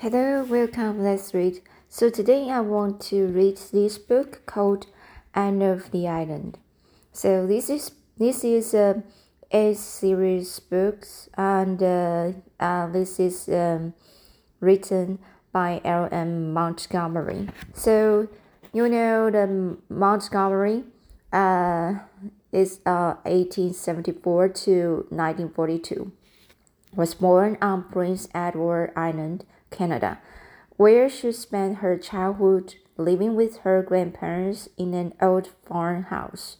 Hello, welcome. Let's read. So today I want to read this book called Anne of the Island. So this is this is a a series books and uh, uh, this is um, written by L. M. Montgomery. So you know the Montgomery uh, is uh, 1874 to 1942 was born on Prince Edward Island, Canada, where she spent her childhood living with her grandparents in an old farmhouse.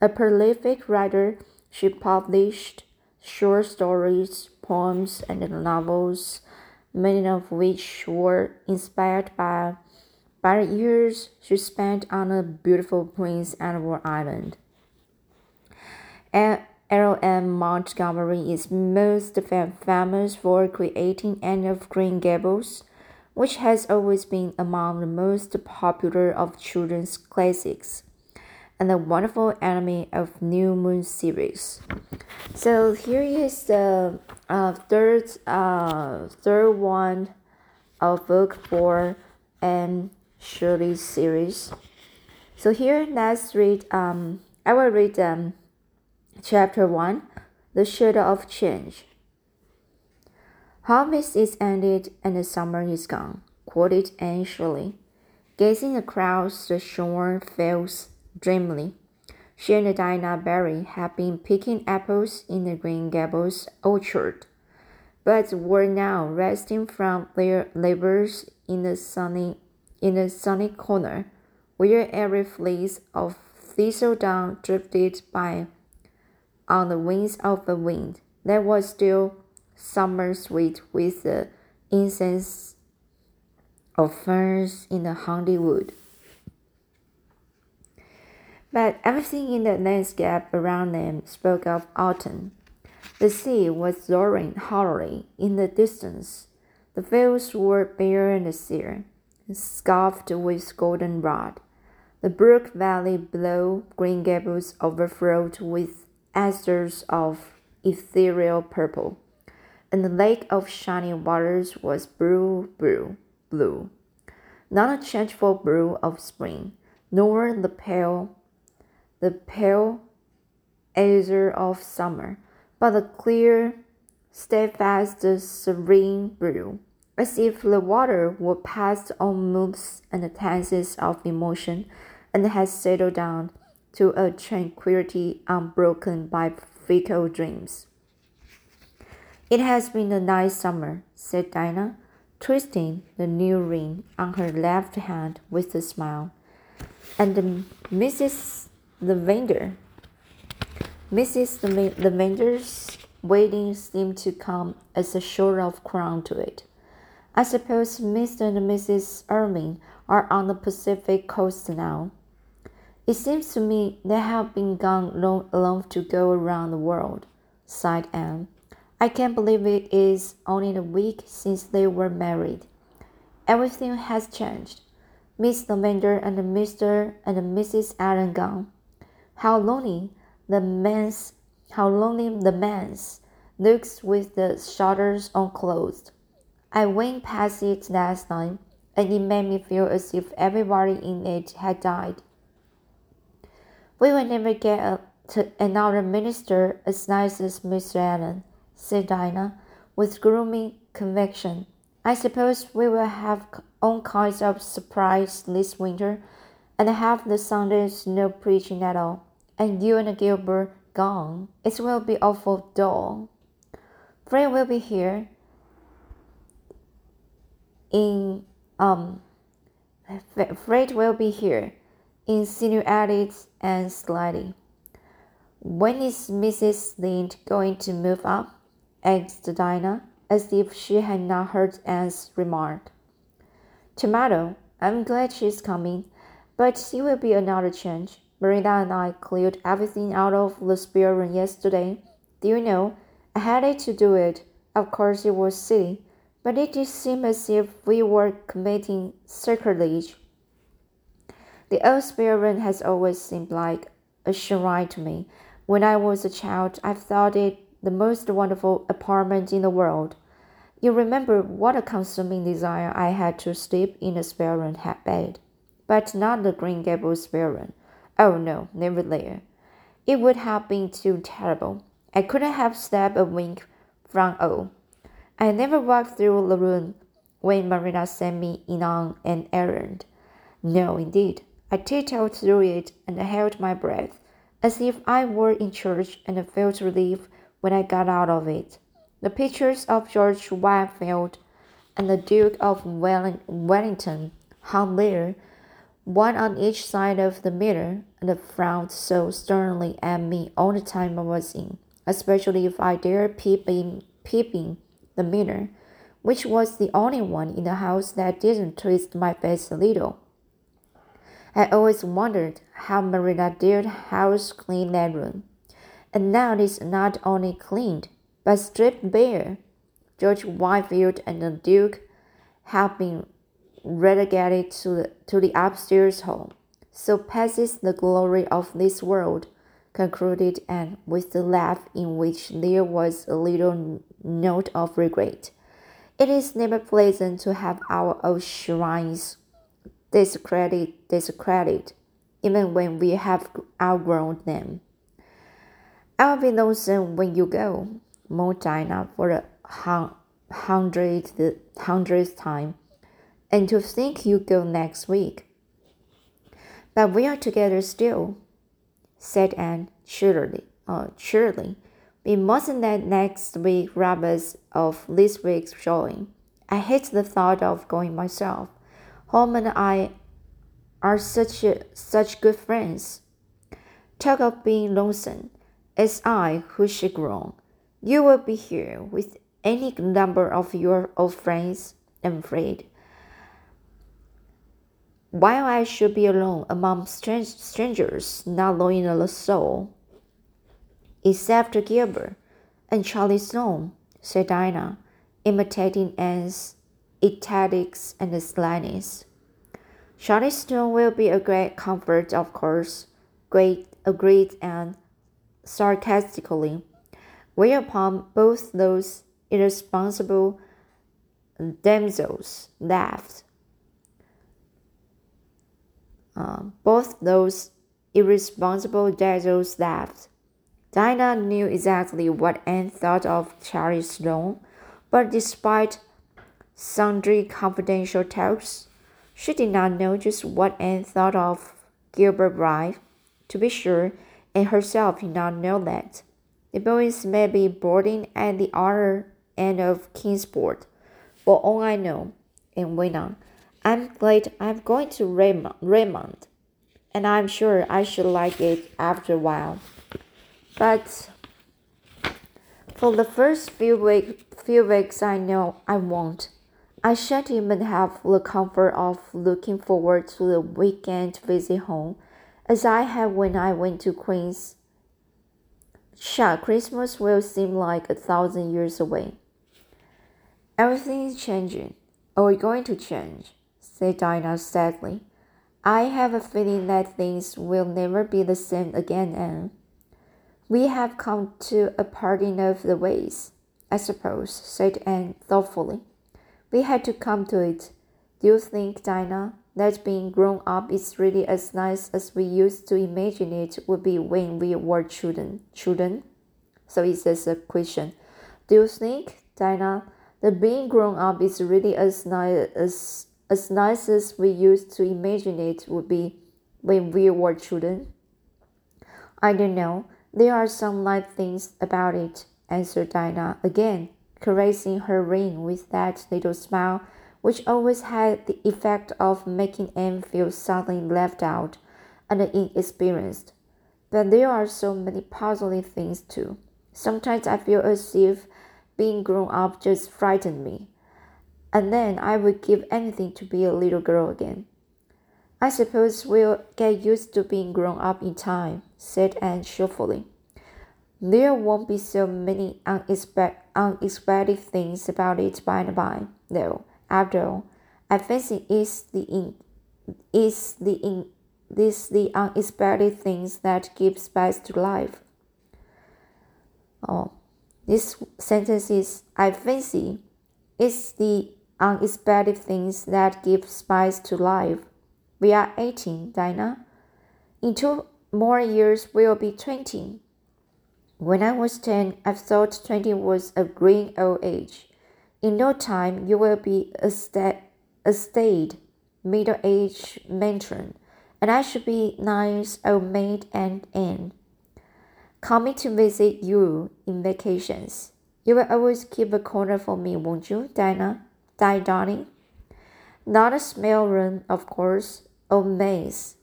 A prolific writer, she published short stories, poems, and novels, many of which were inspired by, by the years she spent on the beautiful Prince Edward Island. And L. M. Montgomery is most famous for creating Anne of Green Gables, which has always been among the most popular of children's classics, and the wonderful Emily of New Moon series. So here is the uh, third uh, third one of book four Anne Shirley series. So here let's read um I will read um Chapter 1 The Shadow of Change. Harvest is ended and the summer is gone, quoted Anne Shirley, gazing across the shorn fields dreamily. She and Dinah Barry had been picking apples in the Green Gables orchard, but were now resting from their labors in the sunny in the sunny corner, where every fleece of thistledown drifted by on the wings of the wind that was still summer sweet with the incense of ferns in the haunted wood. But everything in the landscape around them spoke of autumn. The sea was roaring hollowly in the distance. The fields were bare and sere, scarfed with goldenrod. The brook valley below Green Gables overflowed with asters of ethereal purple, and the lake of shining waters was blue, blue, blue. Not a changeful blue of spring, nor the pale, the pale azure of summer, but a clear, steadfast, serene blue, as if the water were past all moods and tenses of emotion, and had settled down to a tranquility unbroken by fickle dreams. It has been a nice summer, said Dinah, twisting the new ring on her left hand with a smile. And Mrs. Lavender, Mrs. Lavender's wedding seemed to come as a sort of crown to it. I suppose Mr. and Mrs. Irving are on the Pacific coast now. It seems to me they have been gone long enough to go around the world, sighed Anne. I can't believe it is only a week since they were married. Everything has changed. Miss Lavender and Mr. and Mrs. Allen gone. How lonely the man's how lonely the man's looks with the shutters unclosed. I went past it last night, and it made me feel as if everybody in it had died. We will never get a, to another minister as nice as Mr. Allen, said Dinah, with gloomy conviction. I suppose we will have all kinds of surprise this winter, and have the Sundays no preaching at all, and you and Gilbert gone. It will be awful dull. Fred will be here. In um, Fred will be here insinuated and slyly. When is Mrs. Lynde going to move up? asked Dinah, as if she had not heard Anne's remark. Tomorrow. I'm glad she's coming, but it will be another change. Marilla and I cleared everything out of the spare room yesterday. Do you know, I hated to do it. Of course, it was silly, but it did seem as if we were committing sacrilege. The old room has always seemed like a shrine to me. When I was a child, I thought it the most wonderful apartment in the world. You remember what a consuming desire I had to sleep in a spare room bed, but not the Green Gables spare room. Oh no, never there. It would have been too terrible. I couldn't have slept a wink from O. I never walked through the room when Marilla sent me in on an errand. No, indeed. I tiptoed through it and held my breath, as if I were in church and felt relief when I got out of it. The pictures of George Whitefield and the Duke of Wellington hung there, one on each side of the mirror, and frowned so sternly at me all the time I was in, especially if I dared peep in, peep in the mirror, which was the only one in the house that didn't twist my face a little. I always wondered how Marilla dared house clean that room. And now it is not only cleaned, but stripped bare. George Whitefield and the Duke have been relegated to the, to the upstairs hall. So passes the glory of this world, concluded Anne with a laugh in which there was a little note of regret. It is never pleasant to have our old shrines discredited, discredited, even when we have outgrown them. I'll be lonesome when you go, moaned Dinah for the hundredth, hundredth time, and to think you go next week. But we are together still, said Anne cheerily. Uh, cheerily. We mustn't let next week rob us of this week's showing. I hate the thought of going myself. Home and I are such such good friends. Talk of being lonesome. It's I who should groan. You will be here with any number of your old friends, I'm afraid. While I should be alone among strange, strangers, not knowing a soul, except Gilbert and Charlie Sloane, said Dinah, imitating Anne's italics and slyness. Charlie Sloane will be a great comfort, of course, great agreed Anne sarcastically, whereupon both those irresponsible damsels laughed. Uh, both those irresponsible damsels laughed. Dinah knew exactly what Anne thought of Charlie Sloane, but despite sundry confidential talks, she did not know just what Anne thought of Gilbert Blythe. To be sure, and herself did not know that. The boys may be boarding at the other end of Kingsport, for all I know, and went on. I'm glad I'm going to Redmond, Redmond, and I'm sure I should like it after a while. But for the first few, week, few weeks, I know I won't. I shan't even have the comfort of looking forward to the weekend visit home as I had when I went to Queen's. Sure, Christmas will seem like a thousand years away. Everything is changing, or going to change, said Dinah sadly. I have a feeling that things will never be the same again, Anne. We have come to a parting of the ways, I suppose, said Anne thoughtfully. We had to come to it. Do you think, Dinah, that being grown up is really as nice as we used to imagine it would be when we were children. Children. So it's just a question. Do you think, Dinah, that being grown up is really as nice as as nice as we used to imagine it would be when we were children? I don't know. There are some nice things about it, answered Dinah again, caressing her ring with that little smile which always had the effect of making Anne feel suddenly left out and inexperienced. But there are so many puzzling things too. Sometimes I feel as if being grown up just frightened me, and then I would give anything to be a little girl again. I suppose we'll get used to being grown up in time, said Anne cheerfully. There won't be so many unexpected, things about it by and by, though. After all, I fancy it's the in, it's the in, this the unexpected things that give spice to life. Oh, this sentence is I fancy It's the unexpected things that give spice to life. We are 18, Dinah. In two more years, we'll be 20. When I was 10, I thought 20 was a green old age. In no time, you will be a, sta- a staid, middle aged matron, and I should be nice old maid and aunt. Coming to visit you in vacations. You will always keep a corner for me, won't you, Dinah? Di, darling? Not a small room, of course, or maids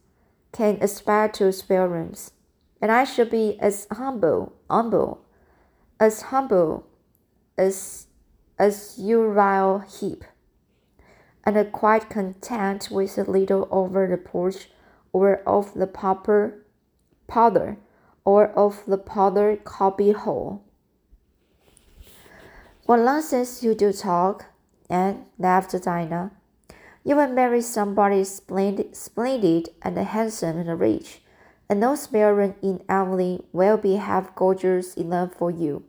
can aspire to spare rooms, and I should be as humble, humble, as humble as as Uriah Heep, and quite content with a little over the porch, or of the pauper powder, or of the powder copy hole. What nonsense you do talk, and laughed Dinah. You will marry somebody splendid, splendid and handsome and rich, and those children in Emily will be half gorgeous enough for you,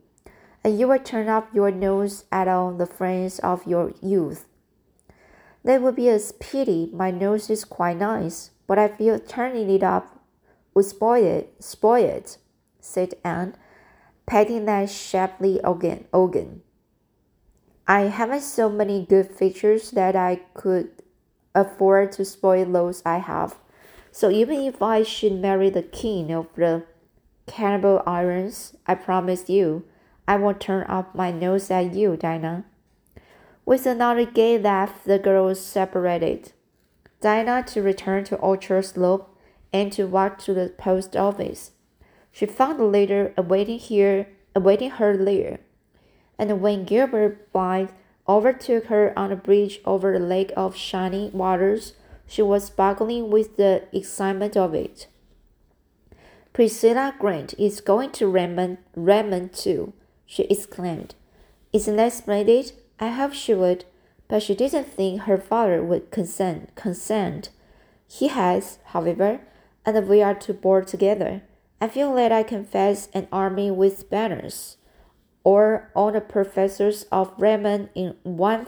and you will turn up your nose at all the friends of your youth. That would be a pity. My nose is quite nice, but I feel turning it up would spoil it. Spoil it," said Anne, patting that shapely organ. organ. I haven't so many good features that I could afford to spoil those I have. So even if I should marry the king of the cannibal irons, I promise you, I won't turn up my nose at you, Dinah. With another gay laugh, the girls separated. Dinah to return to Orchard Slope and to walk to the post office. She found the letter awaiting here, awaiting her there. And when Gilbert Blythe overtook her on a bridge over the lake of shining waters. She was sparkling with the excitement of it. Priscilla Grant is going to Redmond, Redmond too, she exclaimed. Isn't that splendid? I hope she would, but she didn't think her father would consent. consent. He has, however, and we are to board together. I feel that I can face an army with banners or all the professors of Redmond in one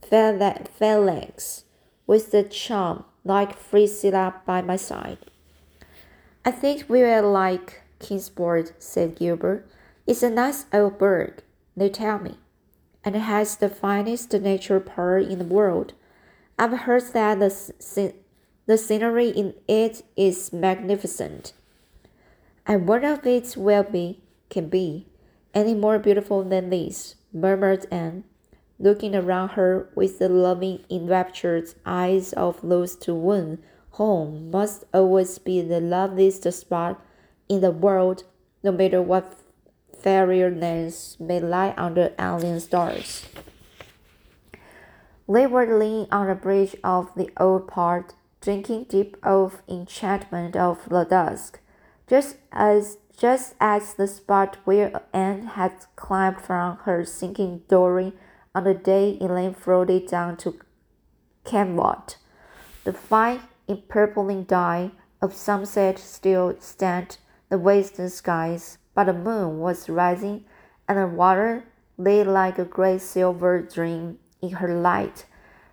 phalanx, with the charm like Priscilla by my side. I think we will like Kingsport, said Gilbert. It's a nice old burg, they tell me, and it has the finest natural park in the world. I've heard that the, the scenery in it is magnificent. And one of it will be, can be, any more beautiful than this, murmured Anne, looking around her with the loving, enraptured eyes of those to whom home must always be the loveliest spot in the world, no matter what fairy lands may lie under alien stars. They were leaning on the bridge of the old part, drinking deep of enchantment of the dusk, just as just as the spot where Anne had climbed from her sinking dory on the day Elaine floated down to Camelot. The fine empurpling dye of sunset still stained the western skies, but the moon was rising, and the water lay like a great silver dream in her light.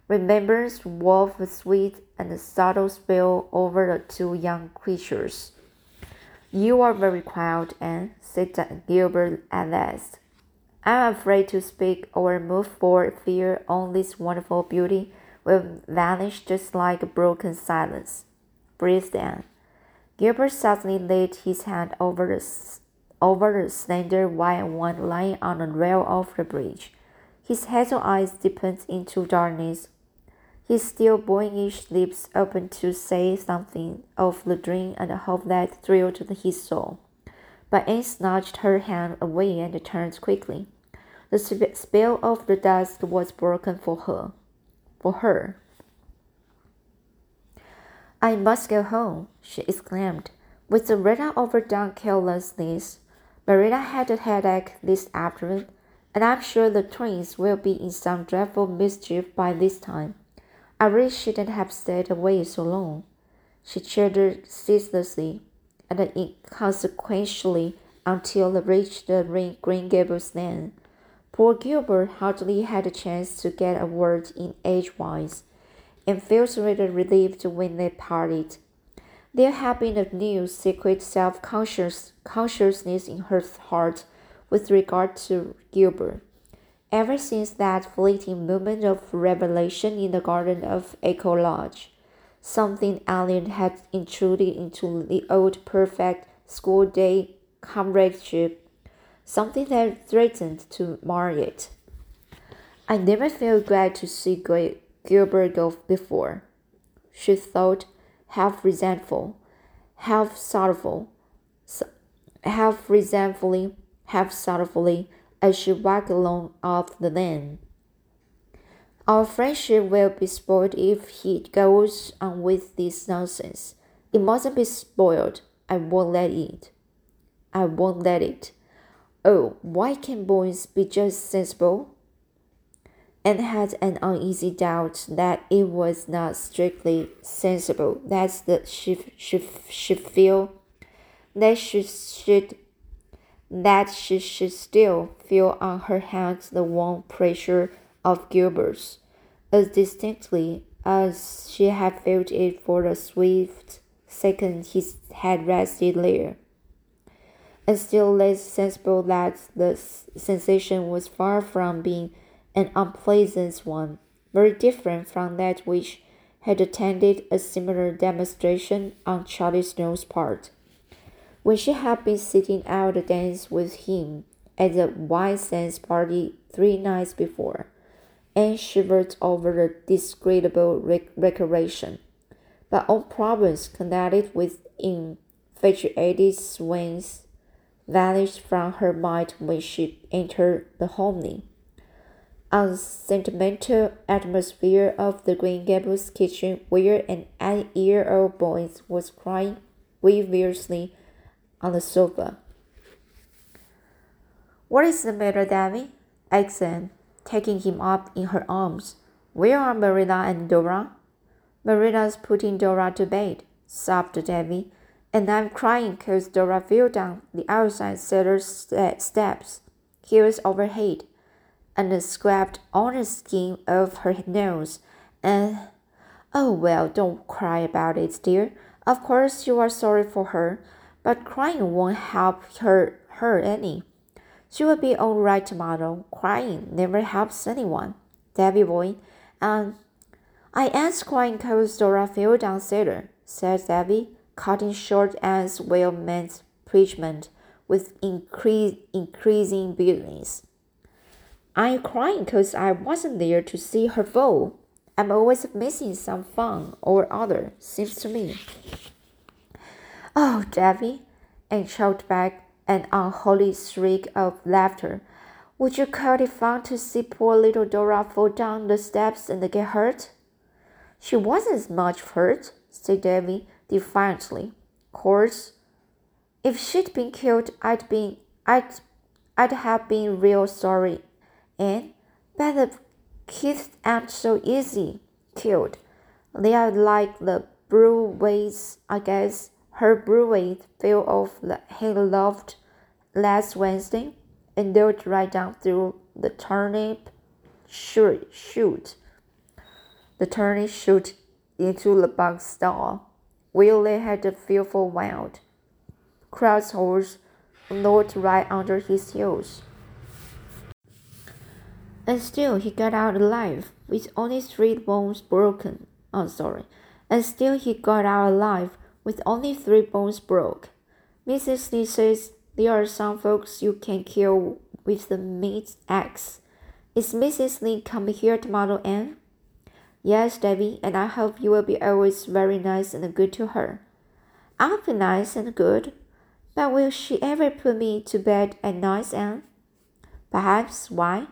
Remembrance wove a sweet and subtle spell over the two young creatures. You are very quiet, Anne, said Gilbert at last. I'm afraid to speak or move for fear all this wonderful beauty will vanish just like a broken silence. Breathed Anne. Gilbert suddenly laid his hand over the, over the slender white one lying on the rail of the bridge. His hazel eyes deepened into darkness his still boyish lips opened to say something of the dream and the hope that thrilled his soul. But Anne snatched her hand away and turned quickly. The spell of the dusk was broken for her. For her. I must go home, she exclaimed, with the rather overdone carelessness. Marilla had a headache this afternoon, and I'm sure the twins will be in some dreadful mischief by this time. I really shouldn't have stayed away so long. She chattered ceaselessly and inconsequentially until they reached the Green Gables lane. Poor Gilbert hardly had a chance to get a word in edgewise, and felt rather relieved when they parted. There had been a new secret self consciousness in her heart with regard to Gilbert. Ever since that fleeting moment of revelation in the garden of Echo Lodge, something alien had intruded into the old perfect school day comradeship, something that threatened to mar it. I never felt glad to see Gilbert go before, she thought, half resentful, half sorrowful, half resentfully, half sorrowfully, as she walked along up the lane. Our friendship will be spoiled if he goes on with this nonsense. It mustn't be spoiled. I won't let it. I won't let it. Oh, why can't boys be just sensible? And had an uneasy doubt that it was not strictly sensible. That's the she she she feel that she should that she should still feel on her hands the warm pressure of Gilbert's, as distinctly as she had felt it for the swift second he had rested there and still less sensible that the sensation was far from being an unpleasant one, very different from that which had attended a similar demonstration on Charlie Sloane's part. When she had been sitting out a dance with him at the White Sands party three nights before, and shivered over the disagreeable recollection. But all problems connected with infatuated swains vanished from her mind when she entered the homely, unsentimental atmosphere of the Green Gables kitchen, where an eight-year-old boy was crying grievously on the sofa. What is the matter, Davy? Anne, taking him up in her arms. Where are Marilla and Dora? Marilla's putting Dora to bed, sobbed Davy and I'm crying because Dora fell down the outside cellar steps, heels over head, and scraped on the skin of her nose. And oh well, don't cry about it, dear. Of course you are sorry for her, but crying won't help her her any. She will be all right tomorrow. Crying never helps anyone, Davy boy. And um, I ain't crying because Dora fell down cellar, said Davy cutting short Anne's well meant preachment with increase, increasing bitterness. I'm crying because I wasn't there to see her fall. I'm always missing some fun or other, seems to me. Oh, Davy, Anne choked back an unholy shriek of laughter. Would you call it fun to see poor little Dora fall down the steps and get hurt? She wasn't much hurt, said Davy, defiantly. Course, if she'd been killed, I'd been I'd I'd have been real sorry. And but the kids aren't so easy killed. They are like the Blewetts, I guess. Her Blewett fell off the hayloft last Wednesday and dirt right down through the turnip chute. Chute, The turnip chute into the bug stall. Willie had a fearful wild. Crowd's horse gnawed right under his heels. And still he got out alive, with only three bones broken. Oh, sorry. And still he got out alive, with only three bones broke. Mrs. Lee says there are some folks you can kill with the meat axe. Is Mrs. Lee coming here tomorrow, Anne? Yes, Davy, and I hope you will be always very nice and good to her. I'll be nice and good, but will she ever put me to bed at night, Anne? Perhaps. Why?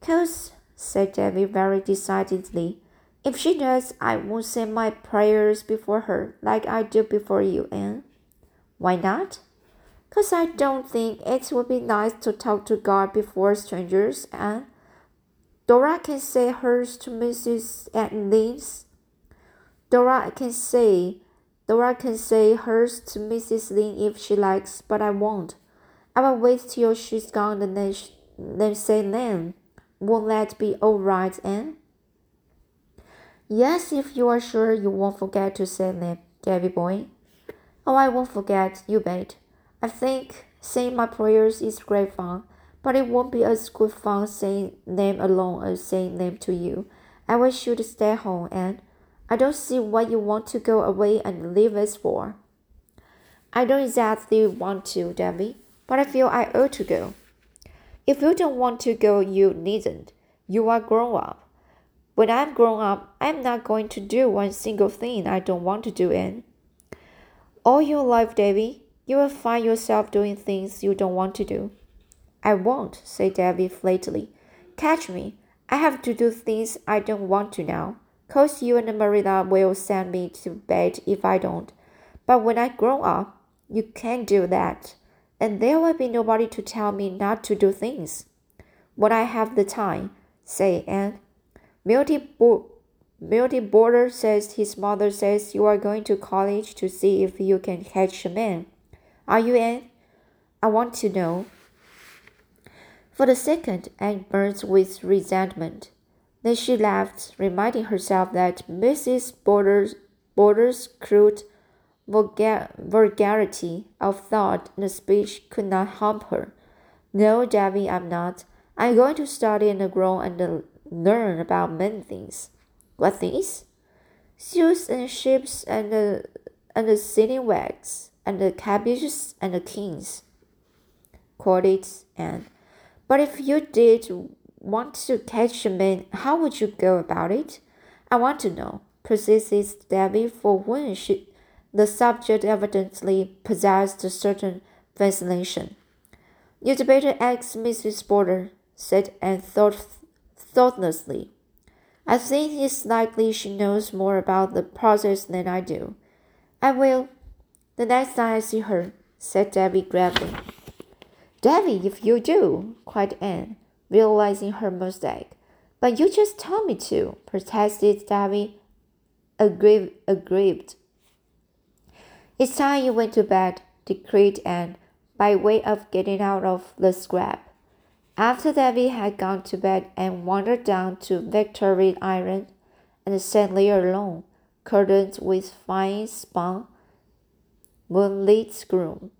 Cause, said Davy very decidedly, if she does, I won't say my prayers before her like I do before you, Anne. Why not? Cause I don't think it would be nice to talk to God before strangers, Anne. Dora can say hers to Mrs. Lynde's. Dora can say Dora can say hers to Mrs. Lynde if she likes, but I won't. I will wait till she's gone and then them say them. Won't that be all right, Anne? Yes, if you are sure you won't forget to say them, Davy boy. Oh, I won't forget, you bet. I think saying my prayers is great fun, but it won't be as good fun saying them alone as saying them to you. I wish you'd stay home, Anne. I don't see what you want to go away and leave us for. I don't exactly want to, Davy, but I feel I ought to go. If you don't want to go, you needn't. You are grown up. When I'm grown up, I'm not going to do one single thing I don't want to do, Anne. All your life, Davy, you will find yourself doing things you don't want to do. I won't, said Davy flatly. Catch me. I have to do things I don't want to now. Cause you and Marilla will send me to bed if I don't. But when I grow up, you can't do that. And there will be nobody to tell me not to do things. When I have the time, say Anne. Milty, Bo- Milty Boulter says his mother says you are going to college to see if you can catch a man. Are you in? I want to know. For the second, Anne burnt with resentment. Then she laughed, reminding herself that Mrs. Boulter's, Boulter's crude vulgar, vulgarity of thought and speech could not harm her. No, Davy, I'm not. I'm going to study and grow and learn about many things. What things? Seals and ships and the and the sitting wags and the cabbages and the kings. Quoted and. But if you did want to catch a man, how would you go about it? I want to know, persisted Davy, for when she, the subject evidently possessed a certain fascination. You'd better ask Mrs. Boulter, said Anne thought, thoughtlessly. I think it's likely she knows more about the process than I do. I will, the next time I see her, said Davy gravely. Davy, if you do, cried Anne realizing her mistake. But you just told me to, protested Davy, aggrieved. aggrieved. It's time you went to bed, decreed Anne, by way of getting out of the scrap. After Davy had gone to bed and wandered down to Victoria Island and sat there alone, curtained with fine spun, moonlit gloom,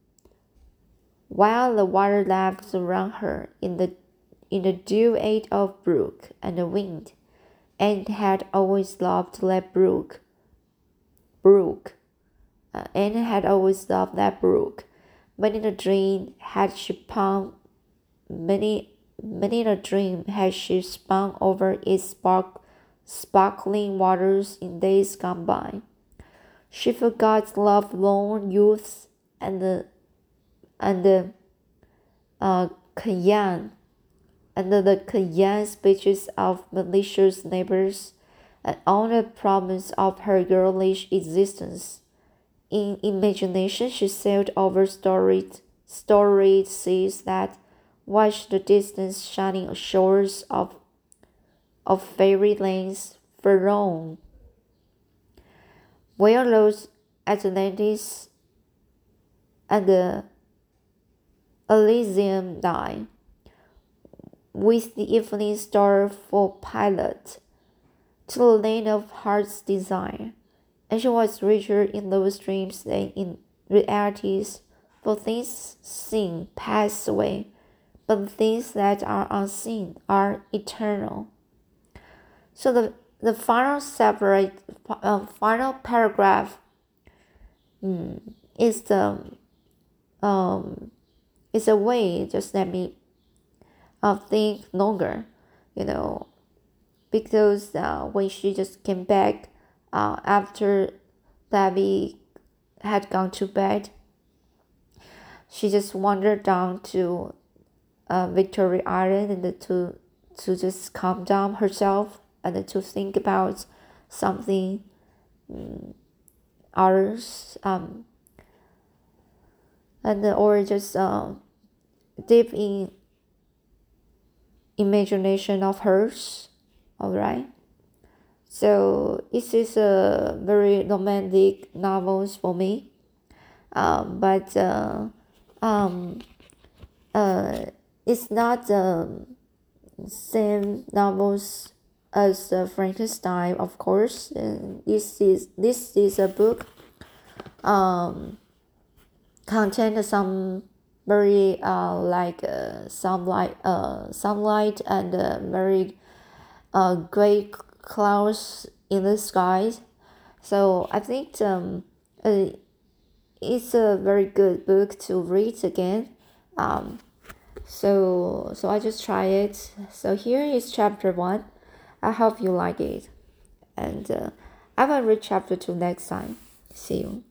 while the water lapped around her in the in the duet of brook and the wind, and had always loved that brook. Brook, uh, and had always loved that brook. But in a dream had she spun, many many a dream had she spun over its spark, sparkling waters in days gone by. She forgot love lorn youths and the and the uh, Kayan under the cayenne speeches of malicious neighbors, and all the promise of her girlish existence. In imagination, she sailed over storied, storied seas that watched the distant shining shores of, of fairy lands Faron, where those Atlantis and the Elysium die. With the evening star for pilot, to the land of heart's desire. And she was richer in those dreams than in realities, for things seen pass away, but things that are unseen are eternal. So the, the final separate uh, final paragraph mm, is the um is a way just let me uh, think longer, you know, because uh, when she just came back uh, after Davy had gone to bed, she just wandered down to uh, Victoria Island and to to just calm down herself and to think about something um, others um and or just uh, deep in imagination of hers. Alright. So this is a very romantic novels for me. Um, but uh, um, uh, it's not the same novels as uh, Frankenstein, of course. And this is this is a book um, contain some very uh, like uh, sunlight uh, sunlight and uh, very uh, gray clouds in the sky. So I think um, uh, it's a very good book to read again. Um, so so I just try it. So here is chapter one. I hope you like it, and uh, I will read chapter two next time. See you.